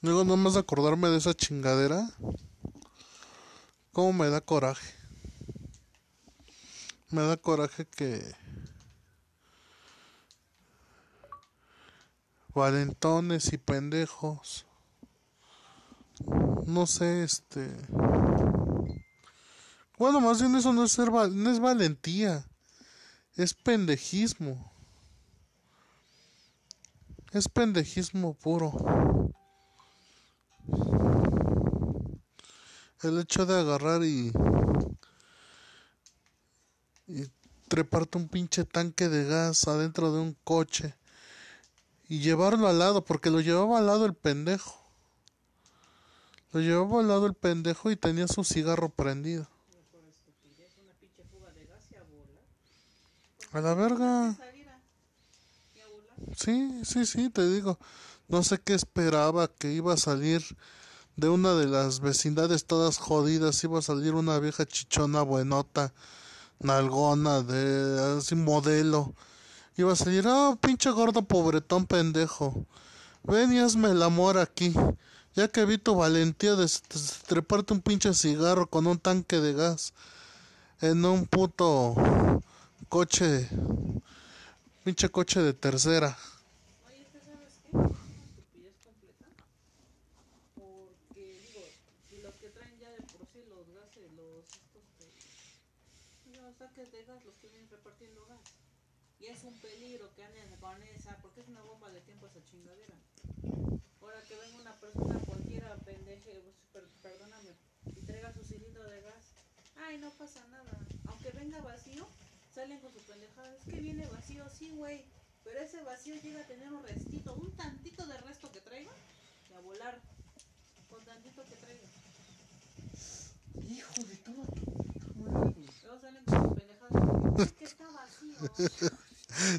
Luego nomás acordarme de esa chingadera. ¿Cómo me da coraje? Me da coraje que... Valentones y pendejos. No sé, este... Bueno, más bien eso no es ser val- no es valentía. Es pendejismo. Es pendejismo puro. El hecho de agarrar y. y treparte un pinche tanque de gas adentro de un coche y llevarlo al lado, porque lo llevaba al lado el pendejo. Lo llevaba al lado el pendejo y tenía su cigarro prendido. A la verga. Sí, sí, sí, te digo. No sé qué esperaba que iba a salir de una de las vecindades todas jodidas. Iba a salir una vieja chichona buenota, nalgona, de así modelo. Iba a salir, oh, pinche gordo pobretón pendejo. Ven y hazme el amor aquí. Ya que vi tu valentía de treparte un pinche cigarro con un tanque de gas en un puto coche, pinche coche de tercera. Oye, ¿tú sabes qué? Es una estupidez completa. Porque, digo, si los que traen ya de por sí los gases, los estos de, los saques de gas, los que vienen repartiendo gas. Y es un peligro que anden con esa, porque es una bomba de tiempo esa chingadera. Ahora que venga una persona cualquiera, pendeje, pues, per- perdóname, y traiga su cilindro de gas, ay, no pasa nada. Aunque venga vacío, salen con su pendejada. Es que viene vacío, sí, güey. Pero ese vacío llega a tener un restito, un tantito de resto que traiga, y a volar. Con tantito que traiga. Hijo de madre. Luego salen con sus pendejadas. Es que está vacío.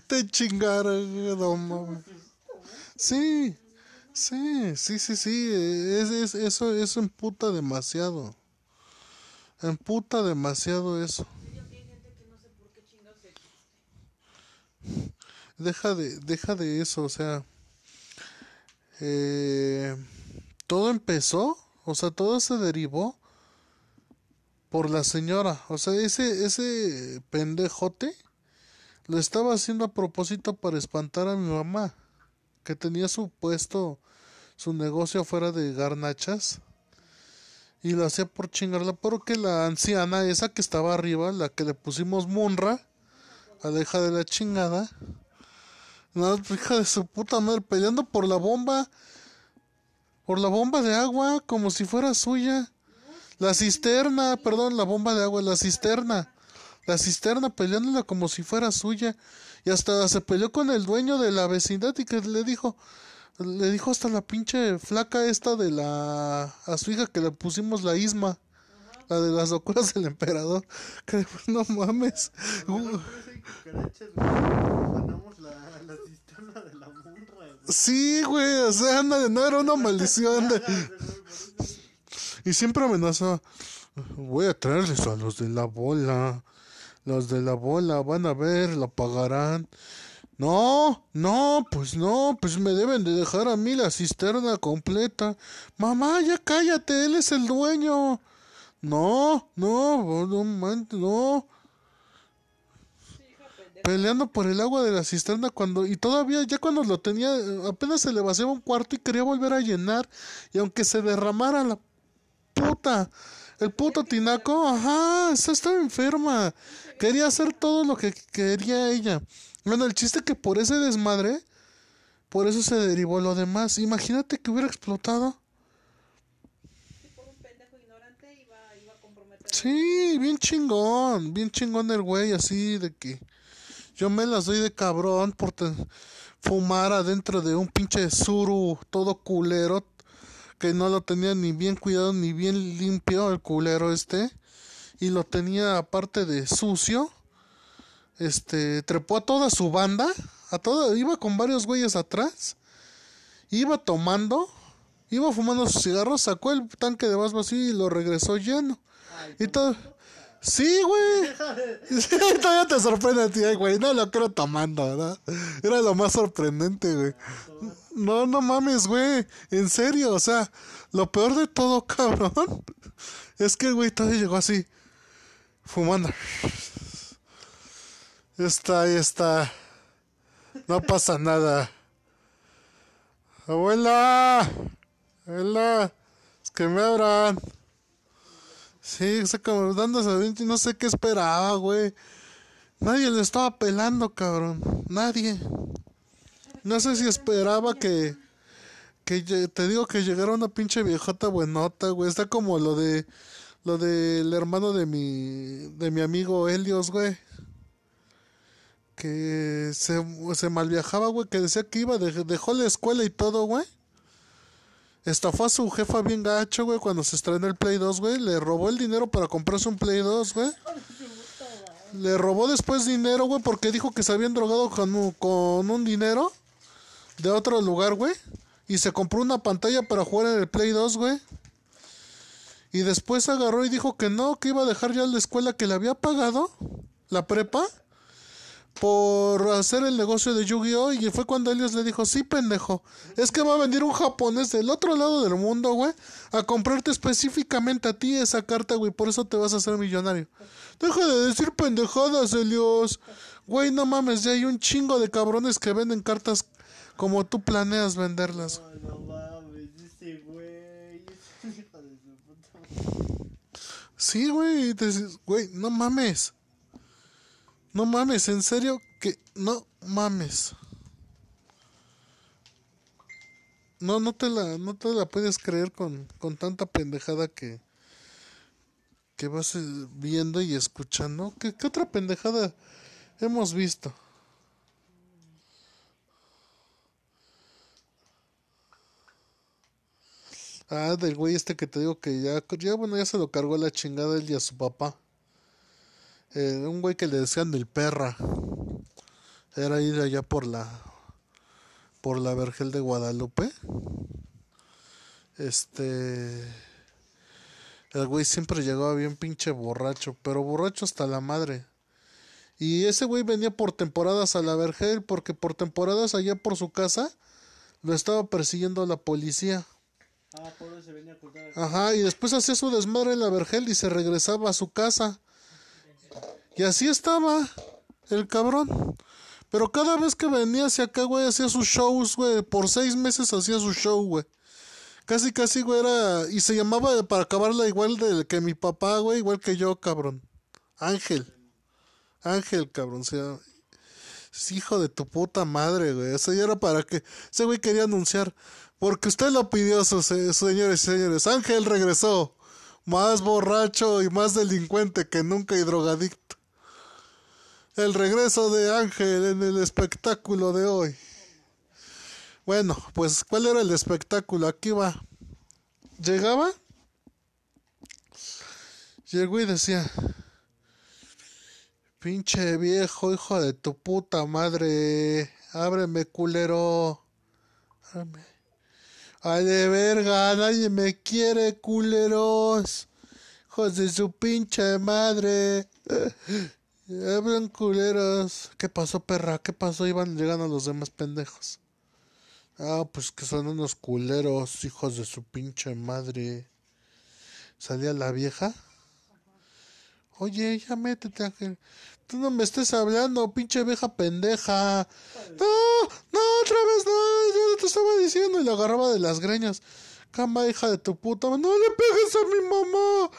Te chingaron, mames. Sí, sí, sí, sí, sí. Es, es, eso, eso emputa demasiado. Emputa demasiado eso. Deja de, deja de eso, o sea. eh, todo empezó, o sea, todo se derivó por la señora. O sea, ese, ese pendejote lo estaba haciendo a propósito para espantar a mi mamá, que tenía su puesto, su negocio afuera de garnachas. Y lo hacía por chingarla, porque la anciana, esa que estaba arriba, la que le pusimos Munra, a la de la chingada, no, hija de su puta madre, peleando por la bomba, por la bomba de agua, como si fuera suya. La cisterna, perdón, la bomba de agua, la cisterna. La cisterna peleándola como si fuera suya. Y hasta se peleó con el dueño de la vecindad y que le dijo, le dijo hasta la pinche flaca esta de la, a su hija que le pusimos la isma. La de las locuras del emperador. Que no mames. Uh. Sí, güey, o sea, anda, no era una maldición. de- Y siempre amenazaba, voy a traerles a los de la bola. Los de la bola van a ver, la pagarán. No, no, pues no, pues me deben de dejar a mí la cisterna completa. Mamá, ya cállate, él es el dueño. No, no, no, no. Peleando por el agua de la cisterna cuando y todavía ya cuando lo tenía apenas se le vaciaba un cuarto y quería volver a llenar y aunque se derramara la puta el puto tinaco, ajá, esa estaba enferma. Quería hacer todo lo que quería ella. Bueno, el chiste que por ese desmadre, por eso se derivó lo demás. Imagínate que hubiera explotado. Sí, bien chingón, bien chingón el güey, así de que yo me las doy de cabrón por fumar adentro de un pinche suru todo culero que no lo tenía ni bien cuidado ni bien limpio el culero este y lo tenía aparte de sucio. Este, trepó a toda su banda, a toda, iba con varios güeyes atrás, iba tomando, iba fumando sus cigarros, sacó el tanque de gas vacío y lo regresó lleno. Ay, Y todo, Sí, güey. Todavía te sorprende a ti, güey. No lo creo tomando, ¿verdad? Era lo más sorprendente, güey. No, no mames, güey. En serio, o sea, lo peor de todo, cabrón, es que güey todavía llegó así, fumando. Está, ahí está. No pasa nada. Abuela. Abuela. Es que me abran. Sí, sea, como dándose adentro y no sé qué esperaba, güey. Nadie le estaba pelando, cabrón. Nadie. No sé si esperaba que... Que te digo que llegara una pinche viejota buenota, güey. Está como lo de... Lo del hermano de mi... De mi amigo Helios, güey. Que se, se malviajaba, güey. Que decía que iba, de- dejó la escuela y todo, güey. Estafó a su jefa bien gacho, güey, cuando se estrenó el Play 2, güey. Le robó el dinero para comprarse un Play 2, güey. Le robó después dinero, güey, porque dijo que se habían drogado con, un- con un dinero de otro lugar, güey. Y se compró una pantalla para jugar en el Play 2, güey. Y después agarró y dijo que no, que iba a dejar ya la escuela que le había pagado, la prepa, por hacer el negocio de Yu-Gi-Oh! Y fue cuando Elios le dijo, sí, pendejo, es que va a venir un japonés del otro lado del mundo, güey, a comprarte específicamente a ti esa carta, güey, por eso te vas a hacer millonario. Deja de decir pendejadas, Elios. Güey, no mames, ya hay un chingo de cabrones que venden cartas como tú planeas venderlas. No, no mames, ese güey. Sí, güey, y te dices, güey, no mames. No mames, en serio que no mames. No, no te la, no te la puedes creer con, con tanta pendejada que, que vas eh, viendo y escuchando. ¿Qué, qué otra pendejada hemos visto? Ah, del güey este que te digo que ya, ya bueno, ya se lo cargó la chingada él y a su papá. Eh, un güey que le decían del perra. Era ir allá por la por la Vergel de Guadalupe. Este el güey siempre llegaba bien pinche borracho, pero borracho hasta la madre. Y ese güey venía por temporadas a la Vergel porque por temporadas allá por su casa lo estaba persiguiendo la policía. Ah, por eso se venía a ocultar aquí. Ajá, y después hacía su desmadre en la Vergel y se regresaba a su casa. Y así estaba el cabrón. Pero cada vez que venía hacia acá, güey, hacía sus shows, güey. Por seis meses hacía su show, güey. Casi, casi, güey, era... Y se llamaba, para acabarla, igual de que mi papá, güey, igual que yo, cabrón. Ángel. Ángel, cabrón. O sea, hijo de tu puta madre, güey. Eso ya era para que... Ese güey quería anunciar. Porque usted lo pidió, su- se- señores y señores. Ángel regresó. Más borracho y más delincuente que nunca y drogadicto. El regreso de Ángel en el espectáculo de hoy. Bueno, pues, ¿cuál era el espectáculo? Aquí va. Llegaba. Llegó y decía. Pinche viejo, hijo de tu puta madre. Ábreme, culero. Ábreme. Ay, de verga, nadie me quiere, culeros. Hijos de su pinche madre. Abran culeros. ¿Qué pasó, perra? ¿Qué pasó? Iban llegando los demás pendejos. Ah, pues que son unos culeros, hijos de su pinche madre. Salía la vieja. Oye, ya métete, Ángel. Tú no me estés hablando, pinche vieja pendeja. No, no, otra vez no. Yo te estaba diciendo y la agarraba de las greñas. Cama, hija de tu puta. No le pegues a mi mamá.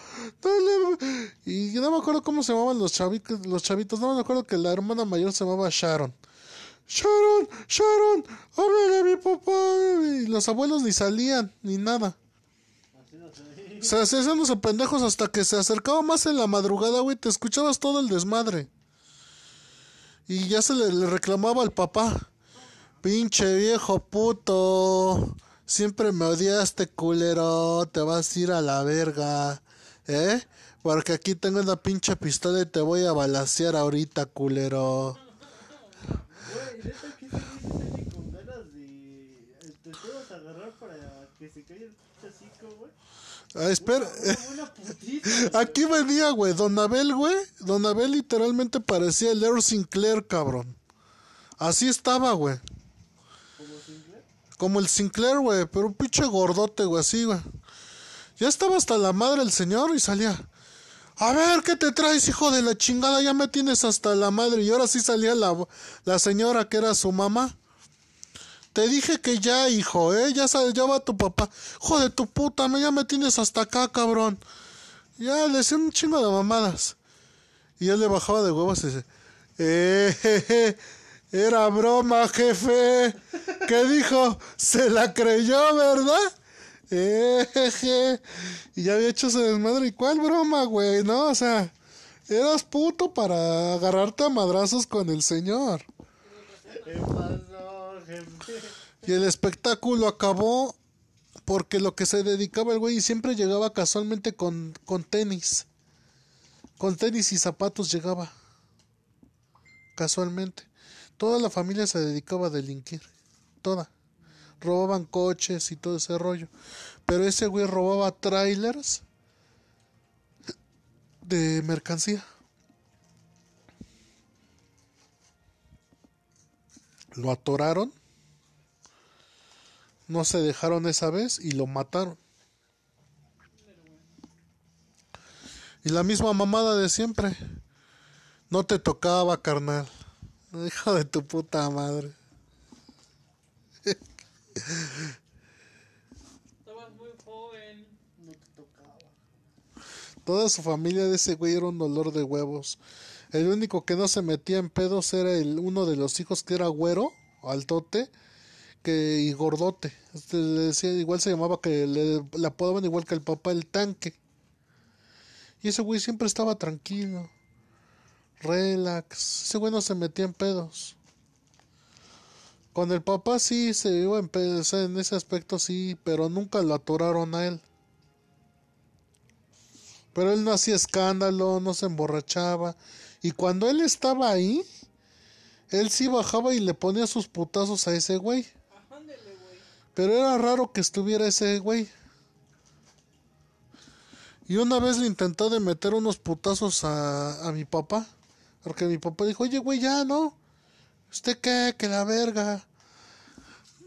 No le... Y no me acuerdo cómo se llamaban los chavitos, los chavitos. No me acuerdo que la hermana mayor se llamaba Sharon. Sharon, Sharon, háblale a mi papá. Y los abuelos ni salían, ni nada. No. Se hacían haciéndose pendejos hasta que se acercaba más en la madrugada, güey. Te escuchabas todo el desmadre. Y ya se le, le reclamaba al papá. Pinche viejo puto. Siempre me odiaste, culero. Te vas a ir a la verga. ¿Eh? Porque aquí tengo una pinche pistola y te voy a balasear ahorita, culero. Güey, neta con ganas de. Te vas a agarrar para que se cae el güey. Ah, espera. Una, una putiza. Aquí venía, güey. Don Abel, güey. Don Abel literalmente parecía el Earl Sinclair, cabrón. Así estaba, güey. Como Sinclair. Como el Sinclair, güey. Pero un pinche gordote, güey. Así, güey. Ya estaba hasta la madre el señor y salía. A ver, ¿qué te traes, hijo de la chingada? Ya me tienes hasta la madre. Y ahora sí salía la, la señora que era su mamá. Te dije que ya, hijo, ¿eh? Ya, ya va tu papá. Hijo de tu puta, me, ya me tienes hasta acá, cabrón. Ya le decía un chingo de mamadas. Y él le bajaba de huevos y dice, eh, jeje, era broma, jefe. ¿Qué dijo? Se la creyó, ¿verdad? Eh, jeje. Y ya había hecho ese desmadre. ¿Y cuál broma, güey? No, o sea, eras puto para agarrarte a madrazos con el señor. ¿Qué pasó, jefe? Y el espectáculo acabó porque lo que se dedicaba el güey siempre llegaba casualmente con, con tenis. Con tenis y zapatos llegaba. Casualmente. Toda la familia se dedicaba a delinquir. Toda. Robaban coches y todo ese rollo. Pero ese güey robaba trailers de mercancía. Lo atoraron no se dejaron esa vez y lo mataron. Y la misma mamada de siempre. No te tocaba, carnal. Hijo de tu puta madre. Estabas muy joven. No te tocaba. Toda su familia de ese güey era un dolor de huevos. El único que no se metía en pedos era el uno de los hijos que era güero, altote, que y gordote. Este, le decía, igual se llamaba que le, le apodaban igual que el papá el tanque. Y ese güey siempre estaba tranquilo. Relax. Ese güey no se metía en pedos. Con el papá sí se iba sea, en ese aspecto sí, pero nunca lo atoraron a él. Pero él no hacía escándalo, no se emborrachaba. Y cuando él estaba ahí, él sí bajaba y le ponía sus putazos a ese güey. Pero era raro que estuviera ese güey. Y una vez le intentó de meter unos putazos a, a mi papá. Porque mi papá dijo, oye, güey, ya, ¿no? ¿Usted qué? Que la verga.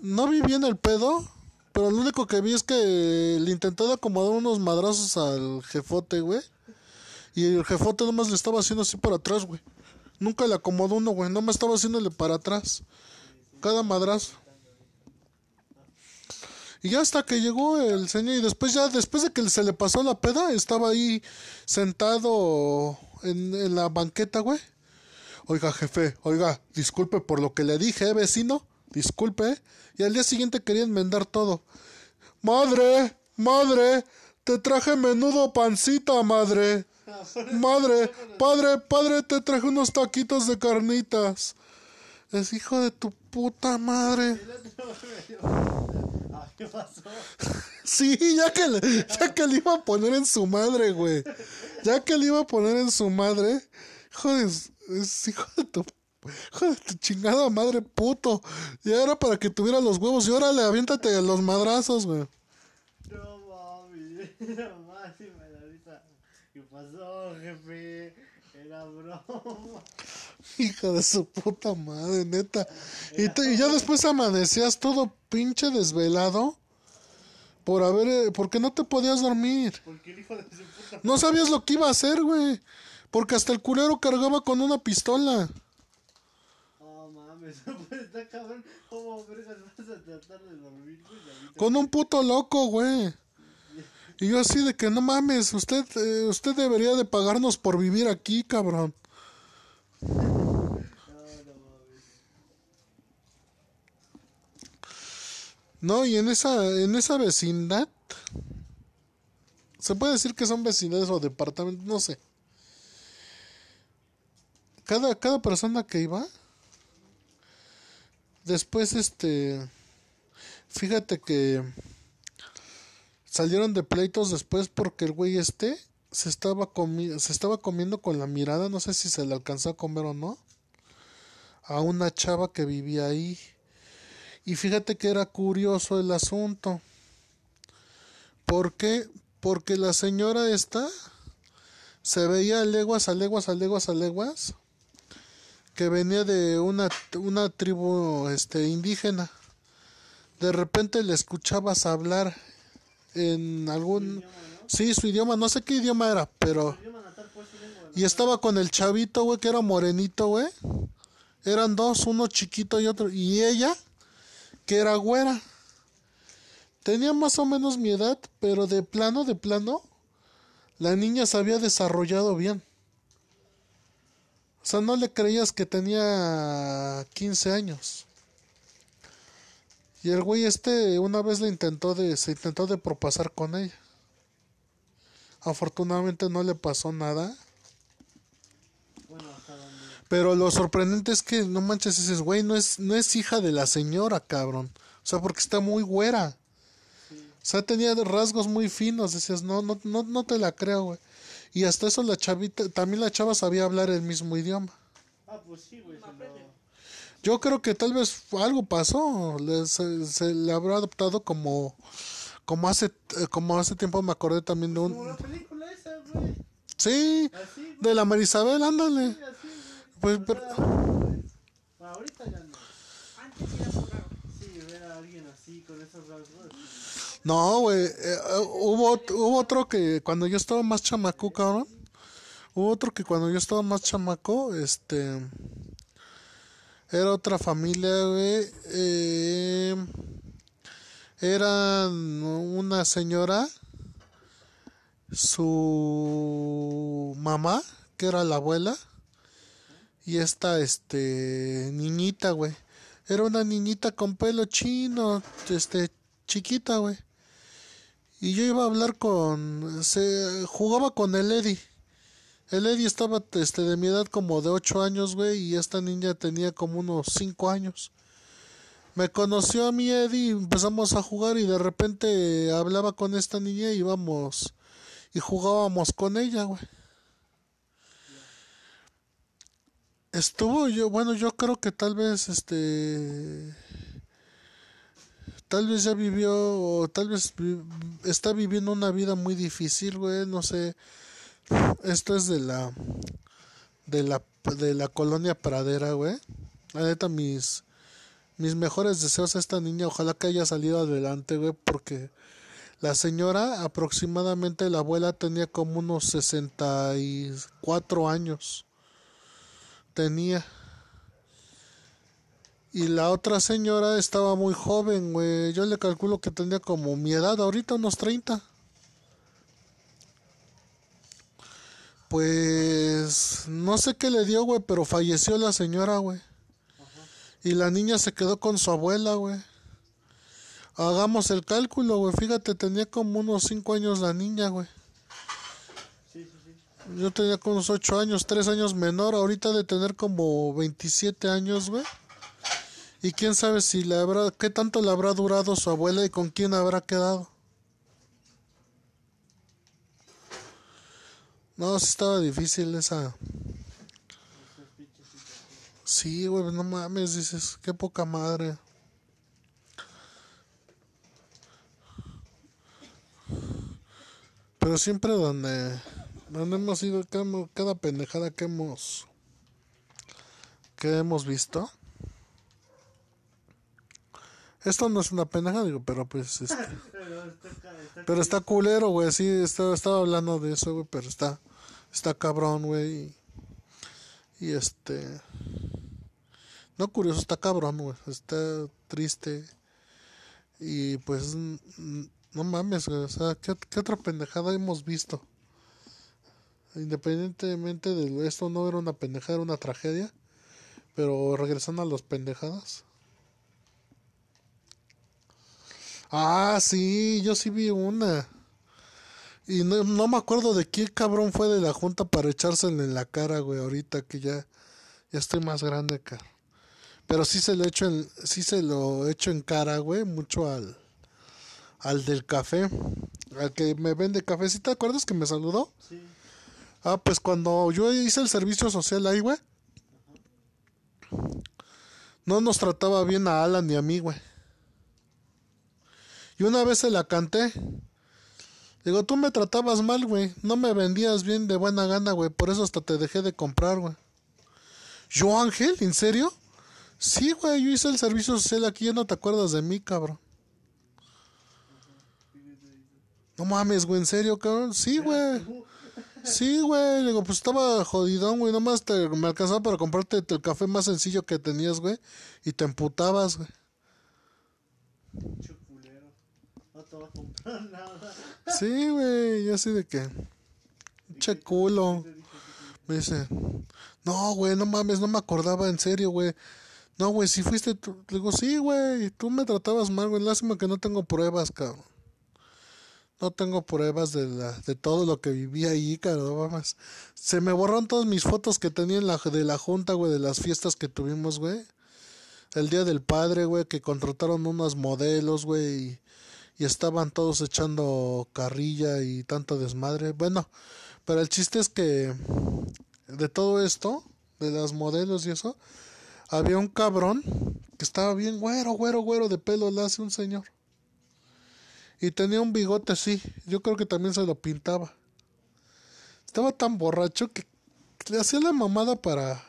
No vi bien el pedo. Pero lo único que vi es que le intentó acomodar unos madrazos al jefote, güey. Y el jefote nomás le estaba haciendo así para atrás, güey. Nunca le acomodó uno, güey. Nomás estaba haciéndole para atrás. Cada madrazo. Y ya hasta que llegó el señor y después ya, después de que se le pasó la peda, estaba ahí sentado en, en la banqueta, güey. Oiga, jefe, oiga, disculpe por lo que le dije, ¿eh, vecino. Disculpe. Y al día siguiente quería enmendar todo. Madre, madre, te traje menudo pancita, madre. Madre, padre, padre, te traje unos taquitos de carnitas. Es hijo de tu puta madre. Sí, ya que, le, ya que le iba a poner en su madre, güey. Ya que le iba a poner en su madre. Hijo de, es hijo de tu, hijo de tu chingada madre puto. Ya era para que tuviera los huevos. Y órale, aviéntate los madrazos, güey. No mami, no risa. ¿Qué pasó, jefe? Era broma. Hijo de su puta madre, neta. Y, te- y ya después amanecías todo pinche desvelado. Por haber, eh, porque no te podías dormir. Porque el hijo de su puta. No sabías lo que iba a hacer, güey. Porque hasta el culero cargaba con una pistola. Mames, pues está cabrón. ¿Cómo vergas vas a tratar de dormir, güey? Con un puto loco, güey. Y yo así de que no mames, usted, eh, usted debería de pagarnos por vivir aquí, cabrón. No, no mames. No, y en esa, en esa vecindad, se puede decir que son vecindades o departamentos, no sé. Cada, cada persona que iba, después este, fíjate que salieron de pleitos después porque el güey este se estaba comi se estaba comiendo con la mirada, no sé si se le alcanzó a comer o no, a una chava que vivía ahí. Y fíjate que era curioso el asunto. ¿Por qué? Porque la señora esta se veía a leguas, a leguas, a leguas, a leguas, que venía de una, una tribu este, indígena. De repente le escuchabas hablar en algún... Idioma, ¿no? Sí, su idioma, no sé qué idioma era, pero... Natal, pues. Y estaba con el chavito, güey, que era morenito, güey. Eran dos, uno chiquito y otro. Y ella, que era güera. Tenía más o menos mi edad, pero de plano, de plano, la niña se había desarrollado bien. O sea, no le creías que tenía 15 años. Y el güey este una vez le intentó de, se intentó de propasar con ella. Afortunadamente no le pasó nada. Bueno. Pero lo sorprendente es que no manches, dices, güey, no es, no es hija de la señora, cabrón. O sea, porque está muy güera. Sí. O sea, tenía rasgos muy finos. Decías, no, no, no, no te la creo, güey. Y hasta eso la chavita, también la chava sabía hablar el mismo idioma. Ah, pues sí, güey. Yo creo que tal vez algo pasó. Le, se, se le habrá adoptado como, como hace, como hace tiempo me acordé también de Como un, la película esa, güey. sí, Así, güey. de la Marisabel, ándale. Así, güey. Pues, pero- ahorita ya no. Antes era muy raro. Sí, ver a alguien así, con esos rasgos. No, güey. eh, eh, hubo, hubo otro que cuando yo estaba más chamaco, cabrón. Hubo otro que cuando yo estaba más chamaco, este. Era otra familia, güey. eh, era una señora. Su mamá, que era la abuela. Y esta, este. Niñita, güey. Era una niñita con pelo chino, este, chiquita, güey. Y yo iba a hablar con, se jugaba con el Eddie. El Eddie estaba, este, de mi edad como de 8 años, güey, y esta niña tenía como unos 5 años. Me conoció a mi Eddie, empezamos a jugar y de repente hablaba con esta niña y íbamos y jugábamos con ella, güey. Estuvo yo, bueno, yo creo que tal vez este tal vez ya vivió o tal vez está viviendo una vida muy difícil, güey, no sé. Esto es de la de la de la colonia Pradera, güey. La neta mis mis mejores deseos a esta niña, ojalá que haya salido adelante, güey, porque la señora aproximadamente la abuela tenía como unos 64 años. Tenía y la otra señora estaba muy joven, güey. Yo le calculo que tenía como mi edad, ahorita unos 30. Pues no sé qué le dio, güey, pero falleció la señora, güey. Y la niña se quedó con su abuela, güey. Hagamos el cálculo, güey. Fíjate, tenía como unos 5 años la niña, güey. Yo tenía como unos 8 años, 3 años menor. Ahorita de tener como 27 años, güey. Y quién sabe si le habrá, qué tanto le habrá durado su abuela y con quién habrá quedado. No, sí estaba difícil esa. Sí, güey, no mames, dices, qué poca madre. Pero siempre donde, donde hemos ido, cada, cada pendejada que hemos, que hemos visto. Esto no es una pendejada, digo, pero pues, este, Pero está, ca- está pero está culero, güey, sí, estaba, estaba hablando de eso, güey, pero está, está cabrón, güey. Y, y este, no curioso, está cabrón, güey, está triste. Y pues, no mames, güey, o sea, ¿qué, qué otra pendejada hemos visto? Independientemente de esto, no era una pendejada, era una tragedia. Pero regresando a las pendejadas. Ah, sí, yo sí vi una. Y no, no me acuerdo de qué cabrón fue de la junta para echársela en la cara, güey, ahorita que ya, ya estoy más grande, cara. Pero sí se lo echo en, sí se lo echo en cara, güey, mucho al, al del café, al que me vende café. ¿Sí te acuerdas que me saludó? Sí. Ah, pues cuando yo hice el servicio social ahí, güey. No nos trataba bien a Alan ni a mí, güey. Y una vez se la canté. Digo, tú me tratabas mal, güey. No me vendías bien de buena gana, güey. Por eso hasta te dejé de comprar, güey. ¿Yo, Ángel? ¿En serio? Sí, güey. Yo hice el servicio social aquí. Ya no te acuerdas de mí, cabrón. No mames, güey. ¿En serio, cabrón? Sí, güey. Sí, güey. Digo, pues estaba jodidón, güey. Nomás te, me alcanzaba para comprarte el café más sencillo que tenías, güey. Y te emputabas, güey. Comprar nada. Sí, güey. Yo así de que... Che culo. Me dice, no, güey, no mames, no me acordaba, en serio, güey. No, güey, si fuiste tú. Le digo, sí, güey, tú me tratabas mal, güey. Lástima que no tengo pruebas, cabrón. No tengo pruebas de, la, de todo lo que viví ahí, cabrón. Mames. Se me borraron todas mis fotos que tenía en la, de la junta, güey, de las fiestas que tuvimos, güey. El día del padre, güey, que contrataron unos modelos, güey, y, estaban todos echando carrilla y tanto desmadre. Bueno, pero el chiste es que de todo esto, de las modelos y eso, había un cabrón que estaba bien güero, güero, güero de pelo, le hace un señor. Y tenía un bigote así, yo creo que también se lo pintaba. Estaba tan borracho que le hacía la mamada para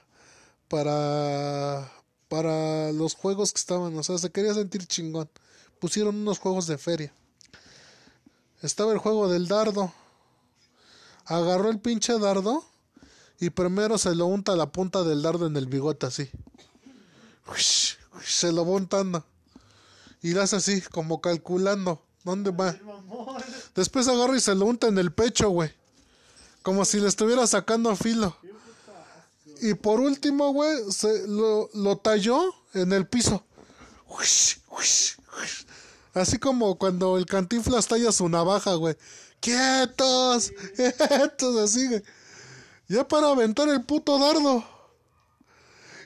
para para los juegos que estaban, o sea, se quería sentir chingón. Pusieron unos juegos de feria. Estaba el juego del dardo. Agarró el pinche dardo y primero se lo unta la punta del dardo en el bigote así. Se lo va untando. Y le hace así, como calculando. ¿Dónde va? Después agarra y se lo unta en el pecho, güey. Como si le estuviera sacando filo. Y por último, güey, se lo, lo talló en el piso. Uish. Así como cuando el cantinflas talla su navaja, güey. ¡Quietos! ¡Quietos! Así, güey. Ya para aventar el puto dardo.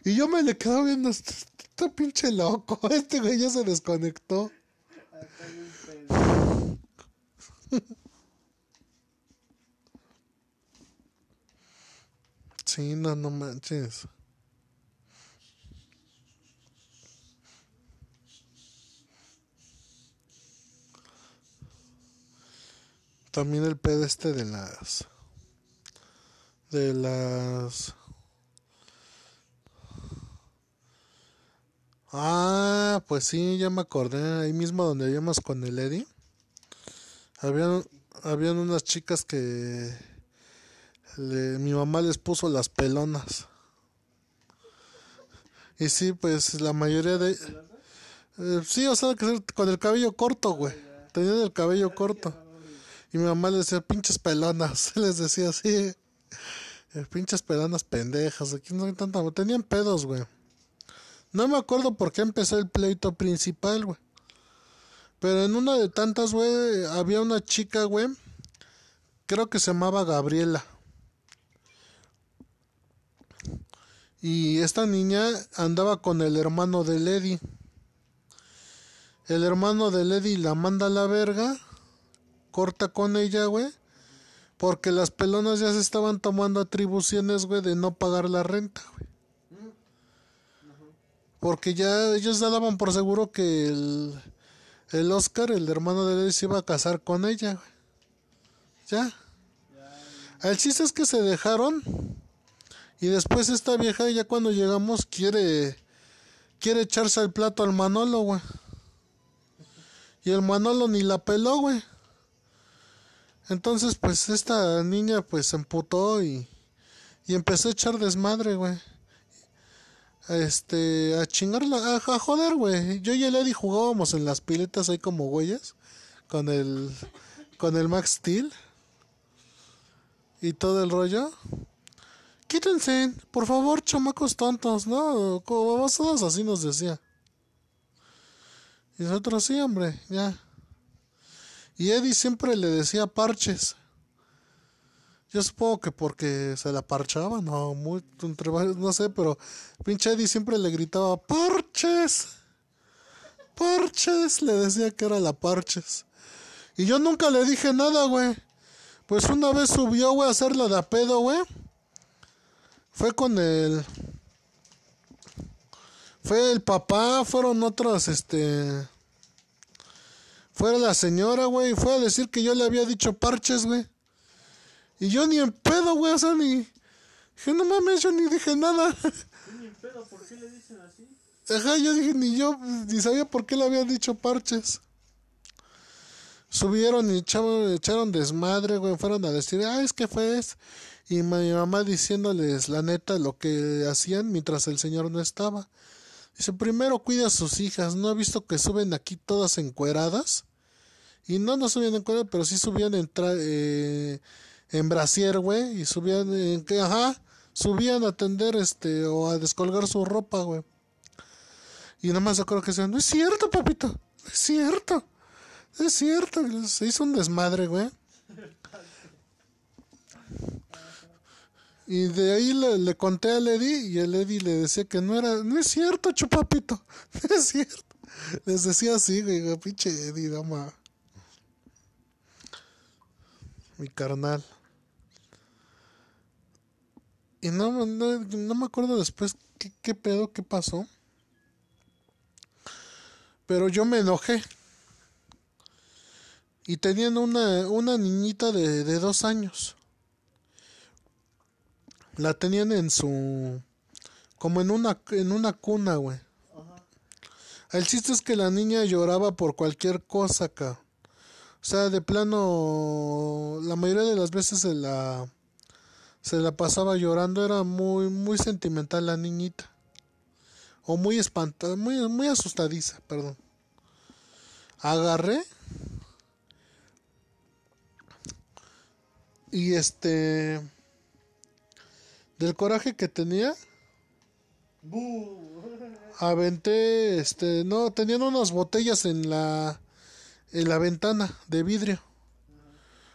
Y yo me le quedo viendo. Este, este pinche loco. Este güey ya se desconectó. Sí, no, no manches. También el pedo este de las. De las. Ah, pues sí, ya me acordé. Ahí mismo donde íbamos con el Eddie. Habían, habían unas chicas que mi mamá les puso las pelonas. Y sí, pues la mayoría de... eh, sí, o sea, con el cabello corto, güey. Tenían el cabello corto. Y mi mamá les decía, pinches pelonas. Les decía así. eh, pinches pelonas pendejas. Aquí no hay tanta... Tenían pedos, güey. No me acuerdo por qué empezó el pleito principal, güey. Pero en una de tantas, güey, había una chica, güey. Creo que se llamaba Gabriela. Y esta niña andaba con el hermano de Lady. El hermano de Lady la manda a la verga. Corta con ella, güey. Porque las pelonas ya se estaban tomando atribuciones, güey, de no pagar la renta, güey. Porque ya ellos ya daban por seguro que el, el Oscar, el hermano de Lady, se iba a casar con ella, güey. Ya. El chiste es que se dejaron. Y después esta vieja, ya cuando llegamos, quiere. Quiere echarse al plato al Manolo, güey. Y el Manolo ni la peló, güey. Entonces, pues esta niña, pues se emputó y. Y empezó a echar desmadre, güey. Este, a chingarla, a, a joder, güey. Yo y el Eddie jugábamos en las piletas ahí como güeyes. Con el. Con el Max Steel. Y todo el rollo. Quítense, por favor, chamacos tontos, ¿no? Como vosotros así nos decía. Y nosotros sí, hombre, ya. Y Eddie siempre le decía parches. Yo supongo que porque se la parchaba, no, muy, entre no sé, pero pinche Eddie siempre le gritaba parches. Parches, le decía que era la parches. Y yo nunca le dije nada, güey. Pues una vez subió, güey, a hacerla de a pedo, güey. Fue con el. Fue el papá, fueron otros, este. Fuera la señora, güey, y fue a decir que yo le había dicho parches, güey. Y yo ni en pedo, güey, o sea, ni... Dije, no mames, yo ni dije nada. Ni pedo, ¿por qué le dicen así? Ajá, yo dije, ni yo, ni sabía por qué le había dicho parches. Subieron y echaron, echaron desmadre, güey, fueron a decir, ah, es que fue eso. Y mi mamá diciéndoles la neta lo que hacían mientras el señor no estaba. Dice, primero cuida a sus hijas, ¿no ha visto que suben aquí todas encueradas? Y no, no subían encueradas, pero sí subían en, eh, en brasier, güey, y subían en ajá, subían a atender este, o a descolgar su ropa, güey. Y nada más acuerdo que decían, no es cierto, papito, no es cierto, no es cierto. Se hizo un desmadre, güey. Y de ahí le, conté a Lady y el Eddie le decía que no era, no es cierto, chupapito, no es cierto. Les decía así, güey, pinche Eddie, dama. Mi carnal. Y no, no, no me acuerdo después qué, qué pedo, qué pasó. Pero yo me enojé. Y tenían una, una niñita de, de dos años. La tenían en su... Como en una, en una cuna, güey. El chiste es que la niña lloraba por cualquier cosa acá. O sea, de plano, la mayoría de las veces se la, se la pasaba llorando. Era muy, muy sentimental la niñita. O muy espantada, muy, muy asustadiza, perdón. Agarré. Y este... Del coraje que tenía, aventé, este, no, tenían unas botellas en la, en la ventana de vidrio.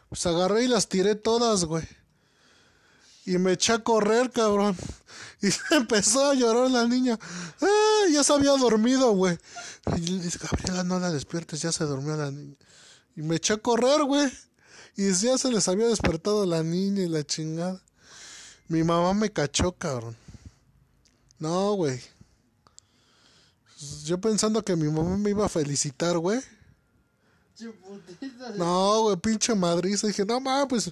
Pues agarré y las tiré todas, güey. Y me eché a correr, cabrón. Y empezó a llorar la niña. ¡Ah! Ya se había dormido, güey. Y le dije, Gabriela, no la despiertes, ya se durmió la niña. Y me eché a correr, güey. Y ya se les había despertado la niña y la chingada. Mi mamá me cachó, cabrón. No, güey. Yo pensando que mi mamá me iba a felicitar, güey. No, güey, pinche madriza. Dije, no, ma, pues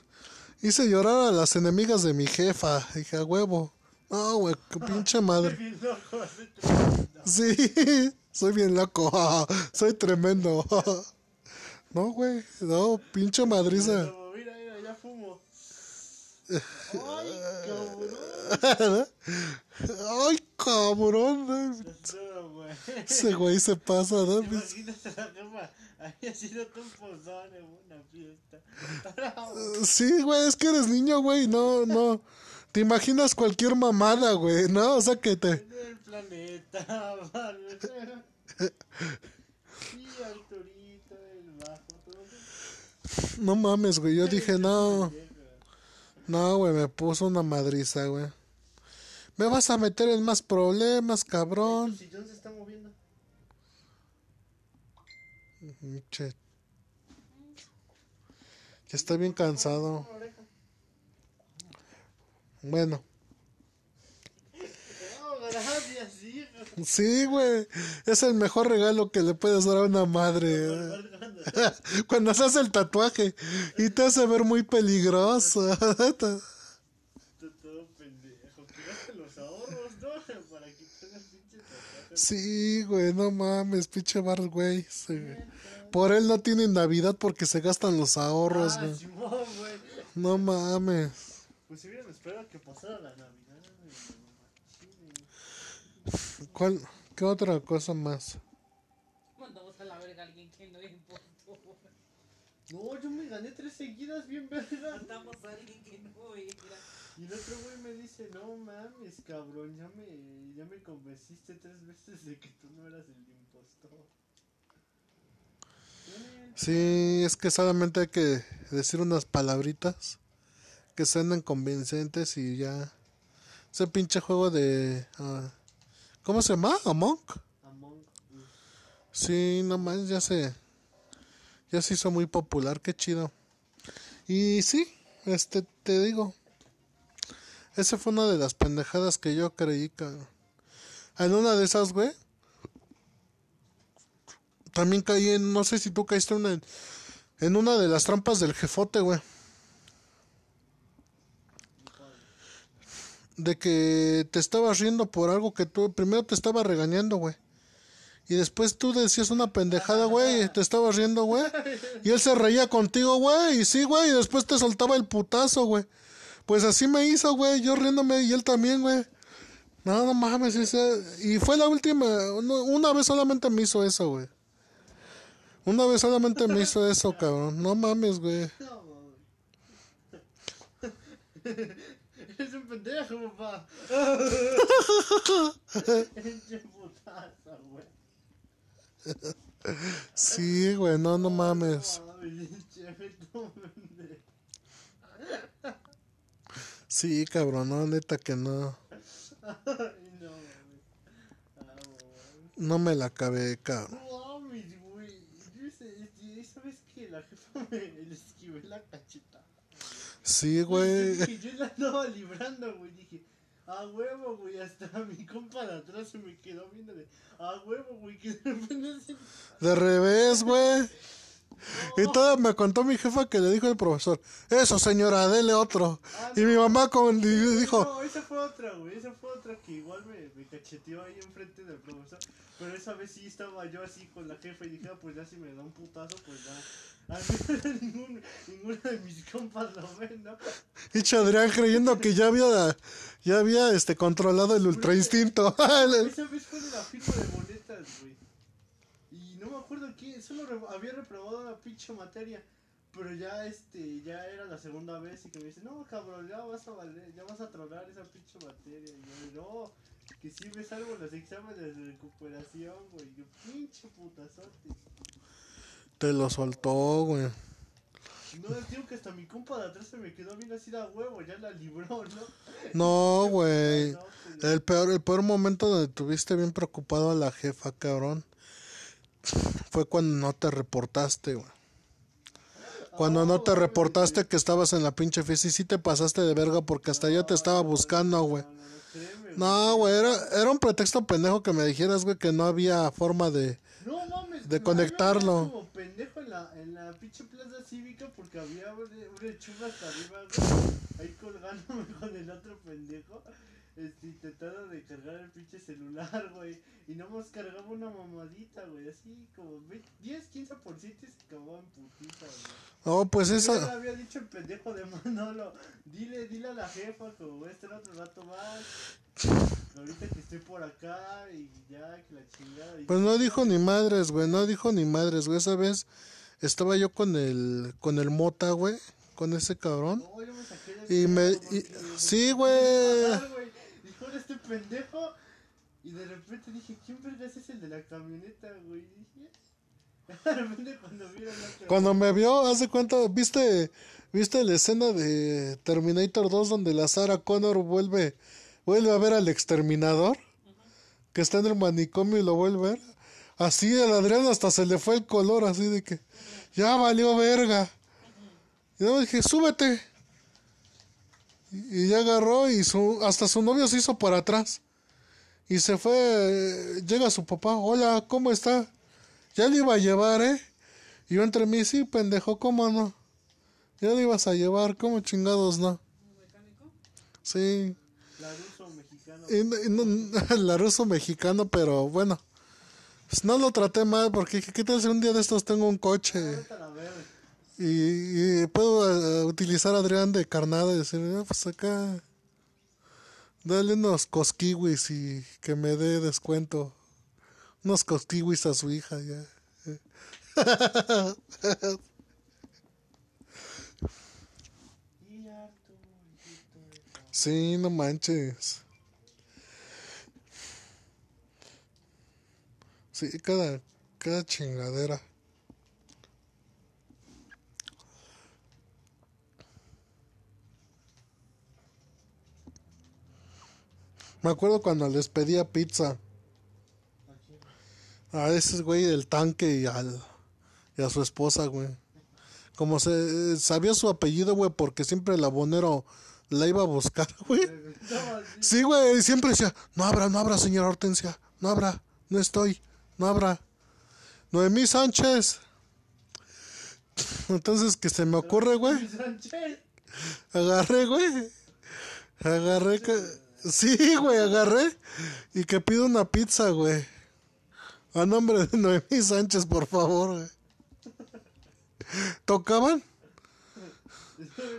hice llorar a las enemigas de mi jefa. Dije, a huevo. No, güey, qué pinche madre. Sí, soy bien loco. Soy tremendo. No, güey, no, pinche madriza. Como, mira, mira, ya fumo. Ay, cabrón. Ay, cabrón. Ese güey se pasa, ¿no? Imagínate la jefa. Había sido un pozón en una fiesta. Sí, güey, es que eres niño, güey, no, no. Te imaginas cualquier mamada, güey, ¿no? O sea que te... El planeta, vale. Y Arturito, el bajo, todo. No mames, güey, yo dije, no. No, güey, me puso una madriza, güey. Me vas a meter en más problemas, cabrón. El sillón se está moviendo. Che. Ya está bien cansado. Bueno, gracias. Sí, güey, es el mejor regalo que le puedes dar a una madre. Cuando se hace el tatuaje y te hace ver muy peligroso. ¿no? Sí, güey, no mames, pinche bar, güey. sí. Por él no tienen Navidad porque se gastan los ahorros, Ah, güey. Simón, güey. No mames. Pues si hubieran esperado que pasara la Navidad. güey. Sí, ¿Cuál, ¿Qué otra cosa más? Mandamos a la verga a alguien que no le importó. No, yo me gané tres seguidas bien verga. Mandamos a alguien que no era. Y el otro güey me dice, no mames, cabrón, ya me, ya me convenciste tres veces de que tú no eras el impostor. Sí, es que solamente hay que decir unas palabritas que suenan convincentes y ya. Ese pinche juego de. ah, ¿Cómo se llama? Among. Among. Sí, no más, ya se. Ya se hizo muy popular, qué chido. Y sí, este, te digo. Esa fue una de las pendejadas que yo creí, cabrón. En una de esas, güey. también caí en, no sé si tú caíste en una, en una de las trampas del jefote, güey. De que te estabas riendo por algo que tú, primero te estaba regañando, güey. Y después tú decías una pendejada, güey, y te estabas riendo, güey. Y él se reía contigo, güey, y sí, güey, y después te soltaba el putazo, güey. Pues así me hizo, güey, yo riéndome y él también, güey. No, no mames, y fue la última, una vez solamente me hizo eso, güey. Una vez solamente me hizo eso, cabrón. No mames, güey. Eres un pendejo, papá. Pinche putazo, güey. Sí, güey, no, no mames. Sí, cabrón, no, neta que no. No me la acabé, cabrón. No mames, güey. Yo ¿Sabes que La jefa me esquivé la cacheta. Sí, güey. Dije, yo la andaba librando, güey. Dije, a huevo, güey. Hasta mi compa de atrás se me quedó viendo de, a huevo, güey. Que de repente se... De revés, güey. Y todo me contó mi jefa que le dijo el profesor, eso señora, dele otro. Ah, Y mi mamá le dijo, No, esa fue otra, güey. Esa fue otra que igual me, me cacheteó ahí enfrente del profesor. Pero esa vez sí estaba yo así con la jefa y dije, ah, pues ya si me da un putazo, pues ya. Ningún, ninguno de mis compas lo ven, ¿no? y Adrián creyendo que ya había, ya había este controlado el ultra instinto. Esa vez fue de la firma de boletas, güey. Y no me acuerdo quién, solo re- había reprobado una pinche materia. Pero ya este, ya era la segunda vez y que me dice, no cabrón, ya vas a valer, ya vas a tronar esa pinche materia. Y yo, no, que si me salgo los exámenes de recuperación, güey. Yo, pinche putazote. Te lo soltó, güey. No, digo que hasta mi compa de atrás se me quedó bien así de huevo, ya la libró, ¿no? No, güey. El peor, el peor momento donde tuviste bien preocupado a la jefa, cabrón. Fue cuando no te reportaste, güey. Cuando no te reportaste que estabas en la pinche fiesta y sí te pasaste de verga porque hasta yo te estaba buscando, güey. No, no, no, créeme, No, güey, era, era un pretexto pendejo que me dijeras, güey, que no había forma de... No mames, de conectarlo. como pendejo en la, en la pinche plaza cívica porque había una una chunga hasta arriba, güey, ahí colgándome con el otro pendejo, este, intentando de cargar el pinche celular, güey, y nomás cargaba una mamadita, güey, así como 20, 10, 15% y se acababa en putita, güey. Oh, pues Yo esa... le había dicho el pendejo de Manolo, dile, dile a la jefa que voy a estar otro rato más. Ahorita que estoy por acá y ya que la chingada. y- Pues no dijo ni madres, güey, no dijo ni madres, güey. Esa vez estaba yo con el, con el mota, güey, con ese cabrón. No, yo me saqué Y me- y- sí, güey. Matar, Dijo, "Ahora este pendejo. Y de repente dije, ¿quién vergas es el de la camioneta, güey? Y dije, de repente cuando vieron me vio, hace cuenta, ¿viste, viste la escena de Terminator 2 donde la Sarah Connor vuelve, vuelve a ver al exterminador? Que está en el manicomio y lo vuelve a ver. Así el Adrián hasta se le fue el color, así de que ya valió verga. Y yo dije, súbete. Y, ya agarró y su, hasta su novio se hizo para atrás. Y se fue, eh, llega su papá, hola, ¿cómo está? Ya le iba a llevar, ¿eh? Y yo entre mí, sí, pendejo, ¿cómo no? Ya le ibas a llevar, ¿cómo chingados no? mecánico? La Sí, ruso mexicano. y no- y no- la ruso mexicano, pero bueno, pues no lo traté mal porque ¿qué tal si un día de estos tengo un coche Y, puedo eh, utilizar a Adrián de carnada y decir, "Ah, pues acá, dale unos cosquiwis y que me dé descuento, unos cosquiwis a su hija ya. Sí, no manches. Sí, cada, cada chingadera. Me acuerdo cuando les pedía pizza a ese güey del tanque y al y a su esposa, güey. Como se sabía su apellido, güey, porque siempre el abonero la iba a buscar, güey. Sí, güey, siempre decía, no abra, no abra, señora Hortensia, no abra, no estoy, no abra. Noemí Sánchez. Entonces, que se me ocurre, güey. Sánchez. Agarré, güey. Agarré que... Sí, güey, agarré. Y que pido una pizza, güey. A nombre de Noemí Sánchez, por favor, güey. ¿Tocaban?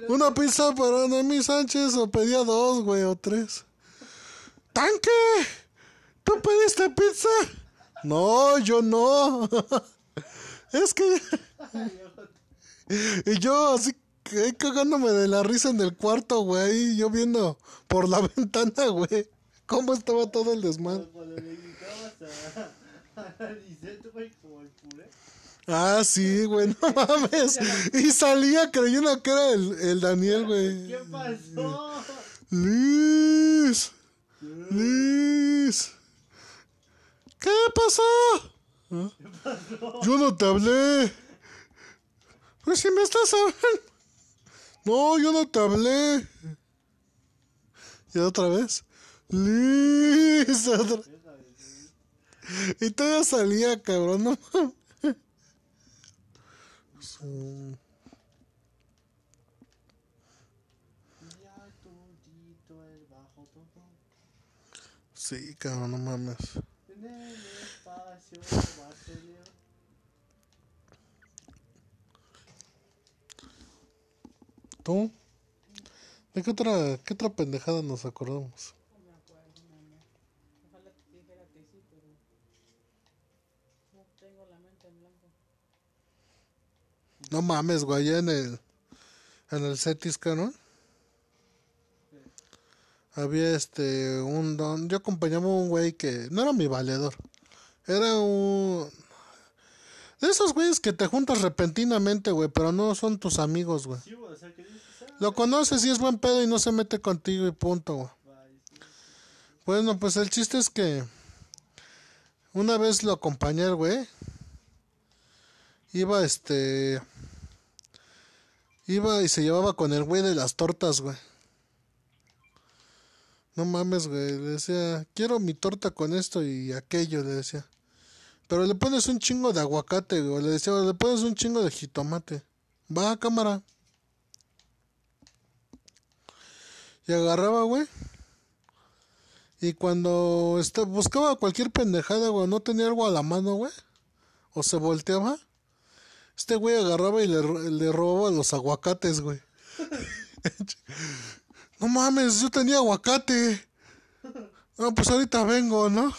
Una pizza para Noemí Sánchez o pedía dos, güey, o tres. ¡Tanque! ¿Tú pediste pizza? No, yo no. Es que... Y yo así que cagándome de la risa en el cuarto, güey, yo viendo por la ventana, güey, cómo estaba todo el desmadre. Cuando le gritabas a, a Lisette, güey, como el puré. Ah, sí, güey, no mames. Y salía creyendo que era el, el Daniel, güey. ¿Qué pasó? Liz, Liz. ¿Qué pasó? ¿Ah? Yo no te hablé. Pues si me estás hablando. No, yo no te hablé. Y otra vez. Liz. otra- Y todavía salía, cabrón. No. Sí, cabrón, no mames. En el espacio vacío. ¿Tú? ¿De qué otra, qué otra pendejada nos acordamos? No no. No mames, güey, en el, en el Cetis, cabrón. Había este, un don, yo acompañaba a un güey que no era mi valedor. Era un... De esos güeyes que te juntas repentinamente, güey, pero no son tus amigos, güey. Sí, güey, o sea, que dices, ah, Lo conoces y es buen pedo y no se mete contigo y punto, güey. Bueno, pues el chiste es que una vez lo acompañé, güey. Iba este. Iba y se llevaba con el güey de las tortas, güey. No mames, güey. Le decía, quiero mi torta con esto y aquello, le decía. Pero le pones un chingo de aguacate, güey. Le decía, le pones un chingo de jitomate. Va, cámara. Y agarraba, güey. Y cuando este, buscaba cualquier pendejada, güey, no tenía algo a la mano, güey, o se volteaba, este güey agarraba y le, le robaba los aguacates, güey. no mames, yo tenía aguacate. No, pues ahorita vengo, ¿no?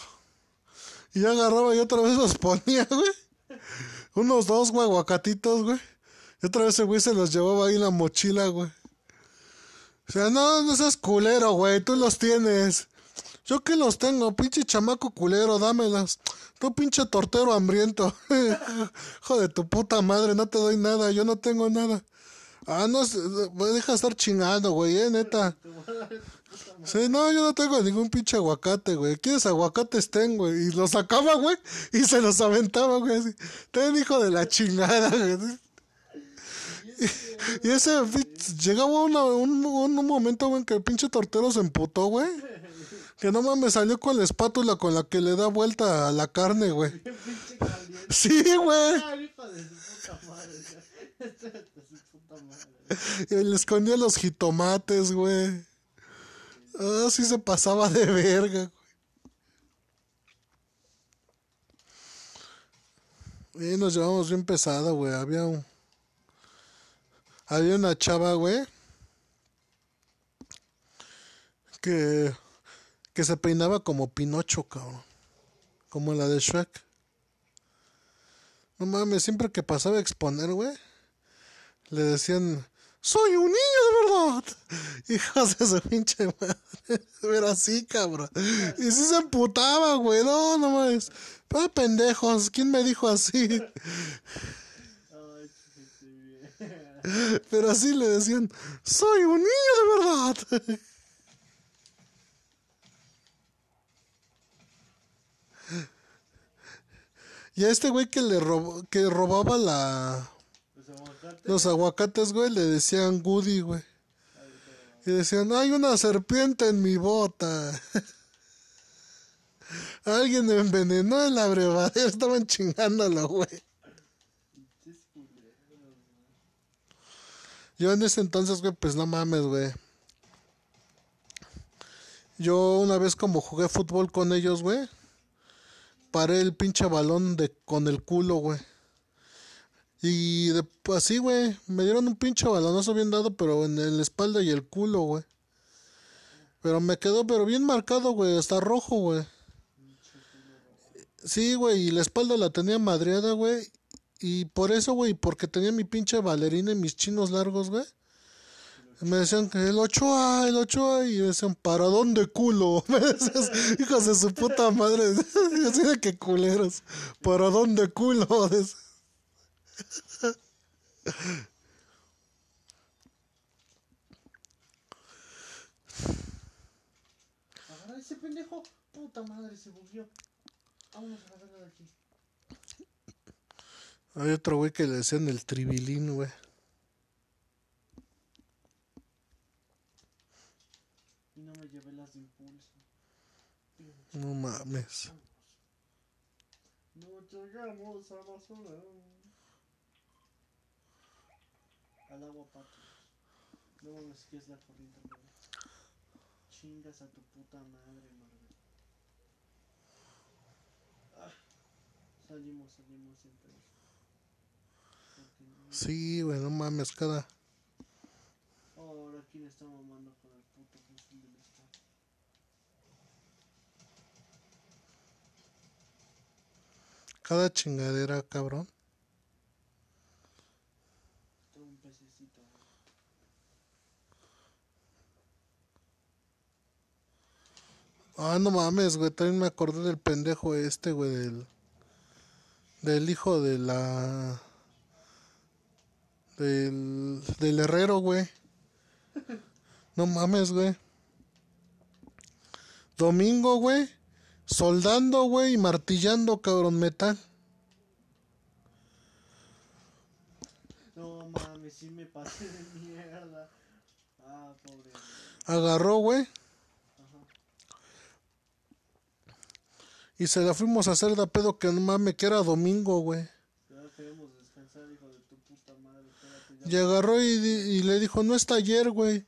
Y ya agarraba y otra vez los ponía, güey. Unos dos, güey, aguacatitos, güey. Y otra vez el güey se los llevaba ahí en la mochila, güey. O sea, no, no seas culero, güey, tú los tienes. Yo que los tengo, pinche chamaco culero, dámelas. Tú pinche tortero hambriento. Hijo de tu puta madre, no te doy nada, yo no tengo nada. Ah, no, deja de estar chingando, güey, eh, neta. Sí, no, yo no tengo ningún pinche aguacate, güey. ¿Quieres aguacates? Tengo, güey. Y los sacaba, güey, y se los aventaba, güey. así. Ten, hijo de la chingada, güey. Y ese pi- llegaba una- un, un momento, güey, que el pinche tortero se emputó, güey. Que no mames, salió con la espátula con la que le da vuelta a la carne, güey. Sí, güey. Y le escondía los jitomates, güey. Ah, sí se pasaba de verga, güey. Y nos llevamos bien pesada, güey. Había un... Había una chava, güey. Que... Que se peinaba como Pinocho, cabrón. Como la de Shrek. No mames, siempre que pasaba a exponer, güey. Le decían, soy un niño de verdad. Hijos de su pinche madre. Era así, cabrón. Y sí se emputaba, güey. No, no mames. Ah, pendejos. ¿Quién me dijo así? Pero así le decían, soy un niño de verdad. Y a este güey que le robó, que robaba la, los aguacates, güey, le decían Goody, güey. Y decían, hay una serpiente en mi bota. Alguien me envenenó en la brevadera, estaban chingándolo, güey. Yo en ese entonces, güey, pues no mames, güey. Yo una vez como jugué fútbol con ellos, güey, paré el pinche balón de con el culo, güey. Y de, así, güey, me dieron un pinche balonazo bien dado, pero en la espalda y el culo, güey. Pero me quedó, pero bien marcado, güey, hasta rojo, güey. Sí, güey, y la espalda la tenía madreada, güey. Y por eso, güey, porque tenía mi pinche bailarina y mis chinos largos, güey. Me decían que el Ochoa, el Ochoa, y me decían, ¿para dónde culo? Me decías, hijos de su puta madre. Así de que culeros. ¿Para dónde culo? Des- Agarra ese pendejo. Puta madre, se bugueó. Vámonos a la de aquí. Hay otro güey que le decían el tribilín, güey. Y no me llevé las de impulso. No mames. No llegamos a la zona. Al agua pato. No mames que es la corriente, güey. Chingas a tu puta madre, Marvel. Ah, salimos, salimos siempre. No. Sí, güey, no mames, cada... Ahora quién está mamando con el puto fusil del estado. Cada chingadera, cabrón. Tengo un pececito. güey. Ah, no mames, güey. También me acordé del pendejo este, güey, del... Del hijo de la... Del... Del herrero, güey. No mames, güey. Domingo, güey. Soldando, güey, y martillando, cabrón, metal. No mames, sí me pasé de mierda. Ah, pobre. Agarró, güey. Ajá. Y se la fuimos a hacer de pedo que no mames, que era domingo, güey. Y agarró y, le dijo, no está ayer, güey.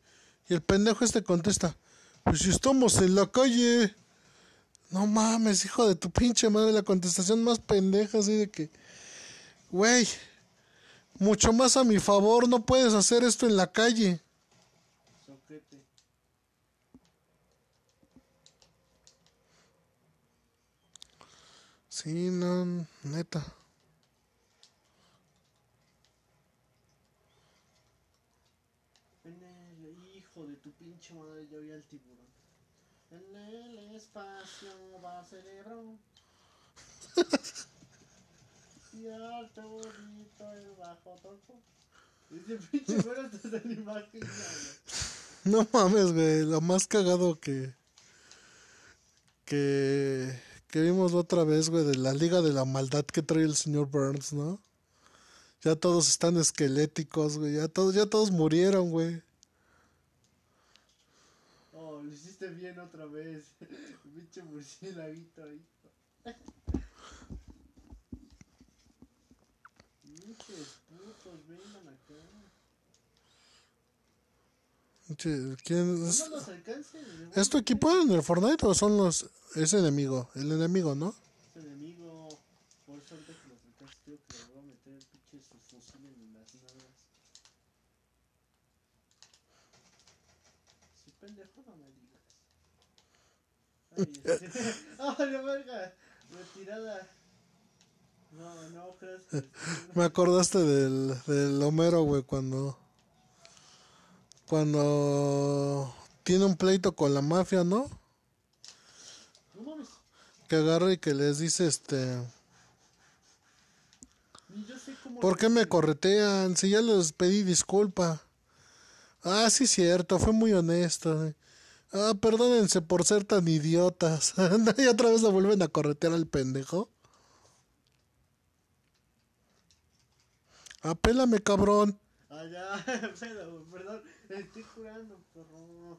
Y el pendejo este contesta, pues si estamos en la calle. No mames, hijo de tu pinche madre, la contestación más pendeja, así de que, güey, mucho más a mi favor, no puedes hacer esto en la calle. Sí, no, neta. En el hijo de tu pinche madre, ya vi al tiburón. En el espacio va cerebro. y Arturito el bajo toco. Ese pinche se le imagina, güey. No mames, güey, lo más cagado que, que, que vimos otra vez, güey, de la Liga de la Maldad que trae el señor Burns, ¿no? Ya todos están esqueléticos, güey, ya todos, ya todos murieron, güey. Oh, lo hiciste bien otra vez. Pinche murciélaguito ahí. Pinches putos, vengan acá. Che, ¿Quién No es? los alcance. ¿Es tu equipo en el Fortnite o son los... es enemigo? El enemigo, ¿no? Es enemigo. Por eso ahorita que los alcance, creo que le voy a meter el pinche su fusil en las nalgas. Si pendejo no me digas. Ay, este- ¡Ay, la verga! Retirada. No, no creas que. Me acordaste del, del Homero, güey, cuando... Cuando tiene un pleito con la mafia, ¿no? Que agarra y que les dice, este... ¿Por qué me corretean? Si ya les pedí disculpa. Ah, sí, cierto, fue muy honesto. Ah, perdónense por ser tan idiotas. y otra vez lo vuelven a corretear al pendejo. Apélame, cabrón. Ah, ya. Pero, perdón. Estoy curando, perro.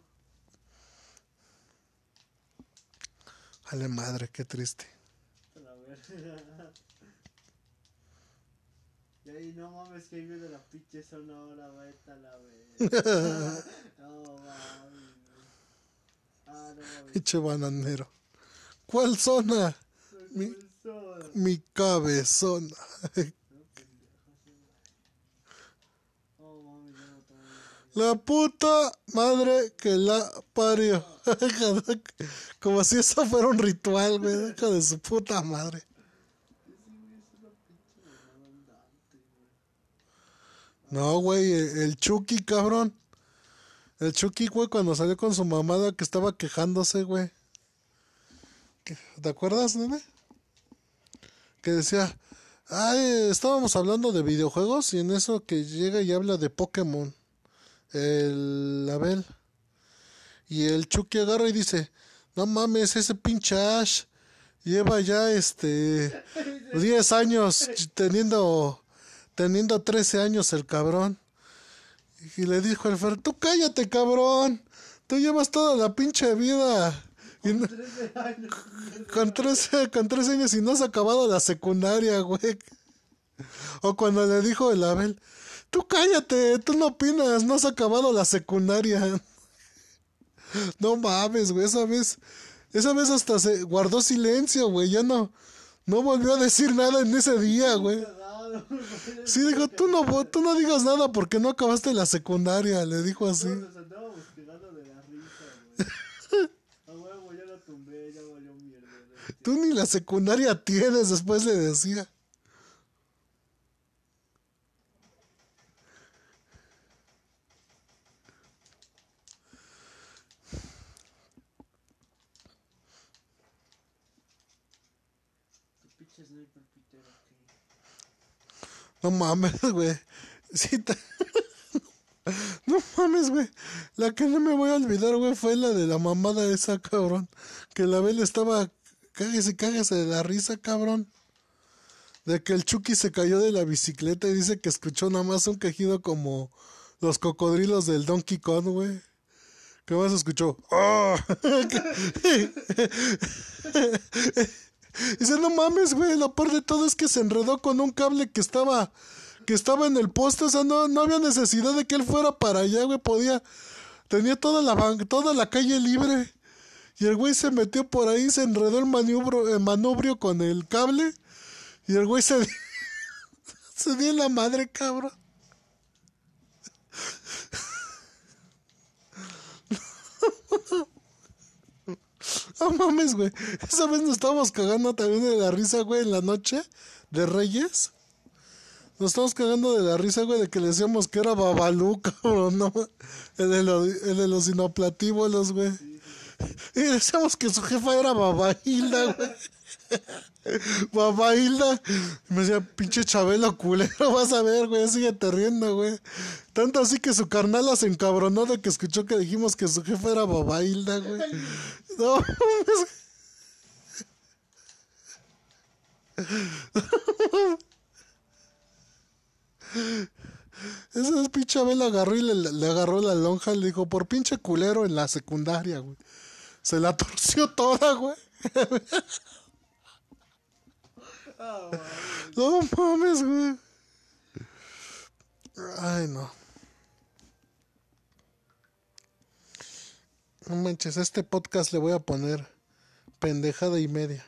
Jale madre, qué triste. La verga. Y ahí no mames que ahí viene la pinche sonora, vete a la verga. No mames. Ah, no mames. Pinche bananero. ¿Cuál zona? Mi- Mi cabezona. No, pendejo, sí, güey. Oh, mami, ya no tomo. La puta madre que la parió. Como si eso fuera un ritual, güey. Hija de su puta madre. No, güey, el el Chucky, cabrón. El Chucky, güey, cuando salió con su mamada que estaba quejándose, güey. ¿Qué- ¿Te acuerdas, nene? Que decía, ay, estábamos hablando de videojuegos y en eso que llega y habla de Pokémon. El Abel. Y el Chucky agarra y dice, no mames, ese pinche Ash lleva ya este 10 años teniendo teniendo 13 años el cabrón. Y le dijo el Fer, tú cállate, cabrón. Tú llevas toda la pinche vida. Y no- 13 años. con 13, con 13 años y no has acabado la secundaria, güey. O cuando le dijo el Abel, tú cállate, tú no opinas, no has acabado la secundaria. No mames, güey, esa vez, esa vez hasta se guardó silencio, güey, ya no, no volvió a decir nada en ese día, güey. Sí, dijo, tú no, tú no digas nada porque no acabaste la secundaria, le dijo así. Tú ni la secundaria tienes, después le decía. Tu pinche sniper pitero, ¿qué? No mames, güey. Sí, No mames, güey. La que no me voy a olvidar, güey, fue la de la mamada esa, cabrón. Que la Bel estaba. Cáguese, cáguese de la risa, cabrón. De que el Chucky se cayó de la bicicleta y dice que escuchó nada más un quejido como los cocodrilos del Donkey Kong, güey. ¿Qué más escuchó? ¡Ah! Dice, no mames, güey, lo peor de todo es que se enredó con un cable que estaba, que estaba en el poste, o sea, no, no había necesidad de que él fuera para allá, güey, podía, tenía toda la, toda la calle libre, y el güey se metió por ahí, se enredó el maniobro, el manubrio con el cable, y el güey se, se dio la madre, cabrón. No mames, güey. Esa vez nos estábamos cagando también de la risa, güey, en la noche de Reyes. Nos estábamos cagando de la risa, güey, de que le decíamos que era Babalú, cabrón, ¿no? El de, lo- el de los inoplatívolos, güey. Y decíamos que su jefa era Babailda, güey. Babailda. Y me decía, pinche Chabelo culero, vas a ver, güey, síguete riendo, güey. Tanto así que su carnala se encabronó de que escuchó que dijimos que su jefa era Babailda, güey. No. Esa es pinche Abel agarró y le, le agarró la lonja y le dijo, por pinche culero en la secundaria, güey. Se la torció toda, güey. No mames, güey. Ay, no. No manches, este podcast le voy a poner pendejada y media.